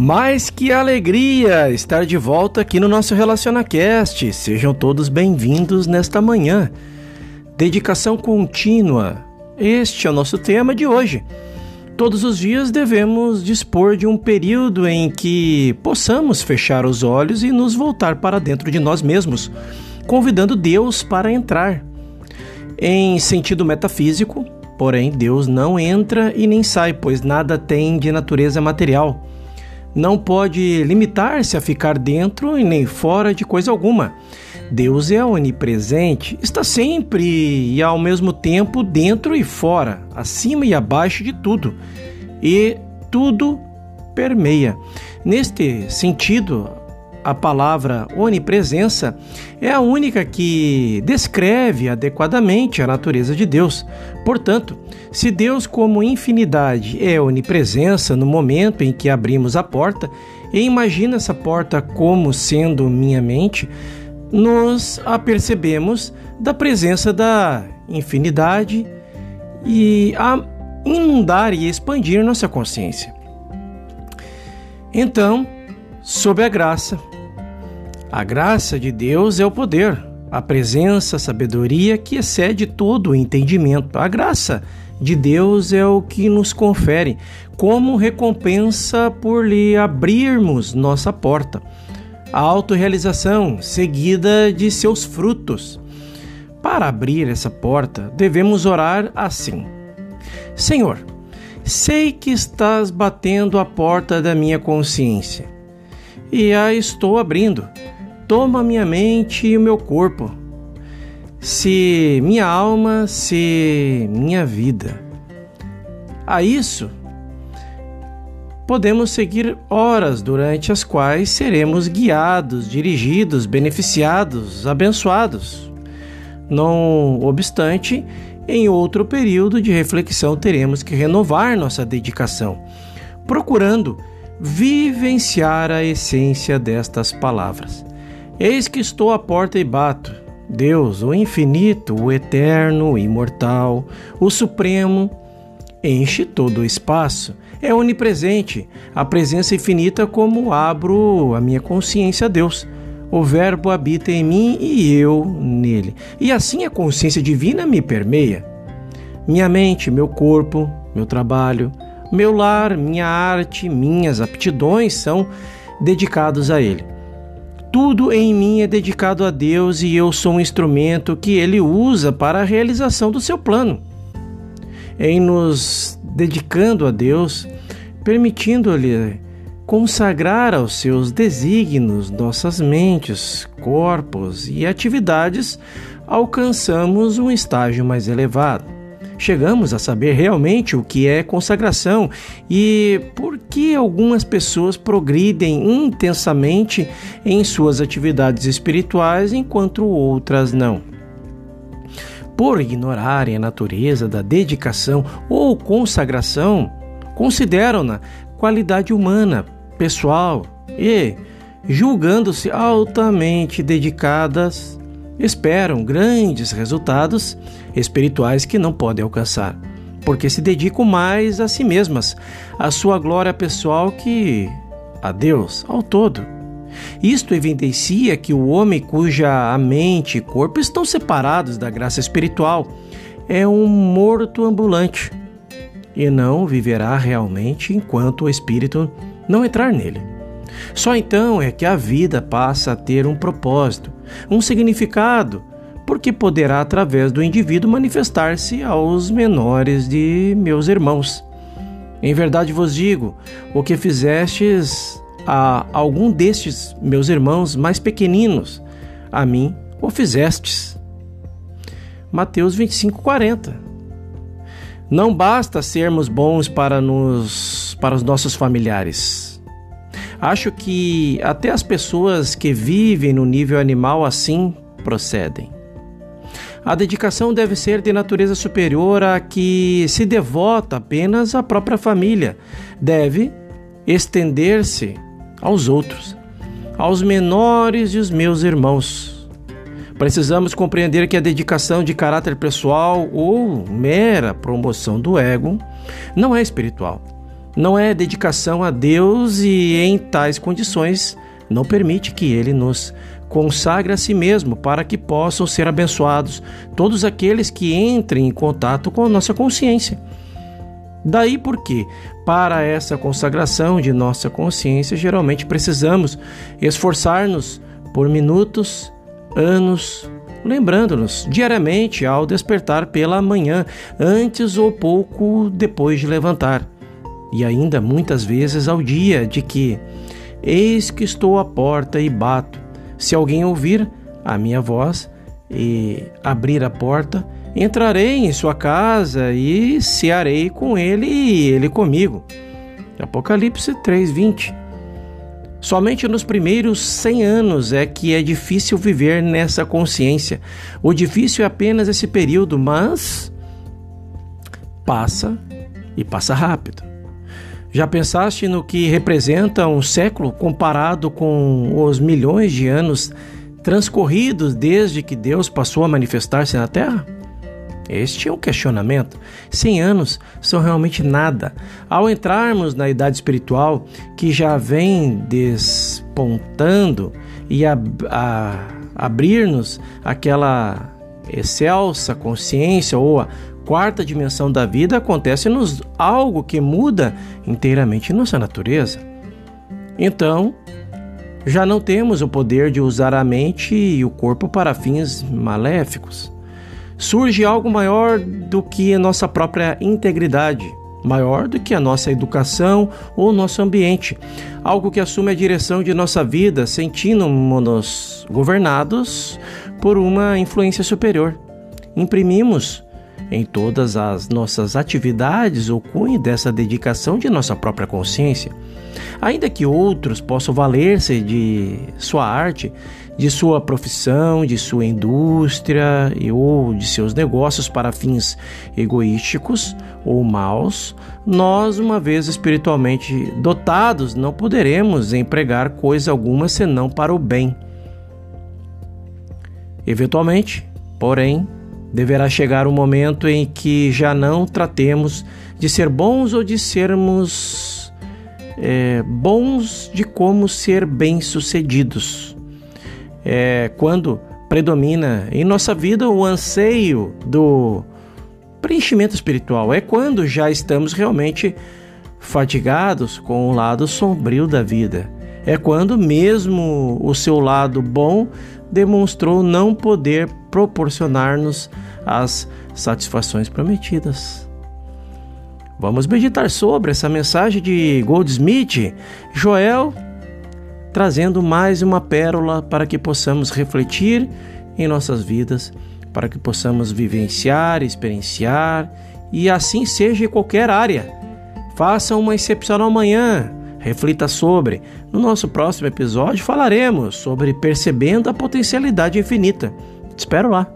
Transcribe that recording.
Mas que alegria estar de volta aqui no nosso RelacionaCast. Sejam todos bem-vindos nesta manhã. Dedicação contínua. Este é o nosso tema de hoje. Todos os dias devemos dispor de um período em que possamos fechar os olhos e nos voltar para dentro de nós mesmos, convidando Deus para entrar. Em sentido metafísico, porém, Deus não entra e nem sai, pois nada tem de natureza material. Não pode limitar-se a ficar dentro e nem fora de coisa alguma. Deus é onipresente, está sempre e ao mesmo tempo dentro e fora, acima e abaixo de tudo, e tudo permeia. Neste sentido, a palavra onipresença é a única que descreve adequadamente a natureza de Deus. Portanto, se Deus, como infinidade, é onipresença no momento em que abrimos a porta, e imagina essa porta como sendo minha mente, nos apercebemos da presença da infinidade e a inundar e expandir nossa consciência. Então, sob a graça, a graça de Deus é o poder, a presença, a sabedoria que excede todo o entendimento. A graça de Deus é o que nos confere como recompensa por lhe abrirmos nossa porta a autorrealização seguida de seus frutos. Para abrir essa porta, devemos orar assim: Senhor, sei que estás batendo a porta da minha consciência e a estou abrindo. Toma minha mente e o meu corpo, se minha alma, se minha vida. A isso podemos seguir horas durante as quais seremos guiados, dirigidos, beneficiados, abençoados. Não obstante, em outro período de reflexão teremos que renovar nossa dedicação, procurando vivenciar a essência destas palavras. Eis que estou à porta e bato. Deus, o infinito, o eterno, o imortal, o supremo, enche todo o espaço é onipresente, a presença infinita como abro a minha consciência a Deus. O Verbo habita em mim e eu nele. E assim a consciência divina me permeia. Minha mente, meu corpo, meu trabalho, meu lar, minha arte, minhas aptidões são dedicados a Ele. Tudo em mim é dedicado a Deus e eu sou um instrumento que Ele usa para a realização do seu plano. Em nos dedicando a Deus, permitindo-lhe consagrar aos seus desígnios nossas mentes, corpos e atividades, alcançamos um estágio mais elevado. Chegamos a saber realmente o que é consagração e por que algumas pessoas progridem intensamente em suas atividades espirituais enquanto outras não. Por ignorarem a natureza da dedicação ou consagração, consideram-na qualidade humana, pessoal e, julgando-se altamente dedicadas, esperam grandes resultados espirituais que não podem alcançar, porque se dedicam mais a si mesmas, à sua glória pessoal que a Deus ao todo. Isto evidencia que o homem cuja mente e corpo estão separados da graça espiritual é um morto ambulante e não viverá realmente enquanto o espírito não entrar nele. Só então é que a vida passa a ter um propósito, um significado, porque poderá, através do indivíduo, manifestar-se aos menores de meus irmãos. Em verdade vos digo: o que fizestes a algum destes meus irmãos mais pequeninos, a mim o fizestes. Mateus 25, 40. Não basta sermos bons para, nos, para os nossos familiares. Acho que até as pessoas que vivem no nível animal assim procedem. A dedicação deve ser de natureza superior a que se devota apenas à própria família. Deve estender-se aos outros, aos menores e os meus irmãos. Precisamos compreender que a dedicação de caráter pessoal ou mera promoção do ego não é espiritual. não é dedicação a Deus e em tais condições não permite que ele nos consagre a si mesmo para que possam ser abençoados todos aqueles que entrem em contato com a nossa consciência. Daí porque, para essa consagração de nossa consciência, geralmente precisamos esforçar-nos por minutos, anos, lembrando-nos diariamente ao despertar pela manhã, antes ou pouco depois de levantar, e ainda muitas vezes ao dia de que Eis que estou à porta e bato. Se alguém ouvir a minha voz e abrir a porta, entrarei em sua casa e cearei com ele e ele comigo. Apocalipse 3:20. Somente nos primeiros 100 anos é que é difícil viver nessa consciência. O difícil é apenas esse período, mas passa e passa rápido. Já pensaste no que representa um século comparado com os milhões de anos transcorridos desde que Deus passou a manifestar-se na Terra? Este é o questionamento. 100 anos são realmente nada. Ao entrarmos na idade espiritual, que já vem despontando e a, a, abrir-nos aquela excelsa consciência ou a quarta dimensão da vida acontece-nos algo que muda inteiramente nossa natureza. Então, já não temos o poder de usar a mente e o corpo para fins maléficos. Surge algo maior do que a nossa própria integridade, maior do que a nossa educação ou nosso ambiente, algo que assume a direção de nossa vida, sentindo-nos governados por uma influência superior. Imprimimos em todas as nossas atividades o cunho dessa dedicação de nossa própria consciência. Ainda que outros possam valer-se de sua arte, de sua profissão, de sua indústria ou de seus negócios para fins egoísticos ou maus, nós, uma vez espiritualmente dotados, não poderemos empregar coisa alguma senão para o bem. Eventualmente, porém, Deverá chegar o um momento em que já não tratemos de ser bons ou de sermos é, bons de como ser bem-sucedidos. É, quando predomina em nossa vida o anseio do preenchimento espiritual, é quando já estamos realmente fatigados com o lado sombrio da vida. É quando mesmo o seu lado bom demonstrou não poder proporcionar-nos as satisfações prometidas. Vamos meditar sobre essa mensagem de Goldsmith, Joel, trazendo mais uma pérola para que possamos refletir em nossas vidas, para que possamos vivenciar, experienciar e assim seja em qualquer área. Faça uma excepcional manhã reflita sobre. No nosso próximo episódio falaremos sobre percebendo a potencialidade infinita. Te espero lá.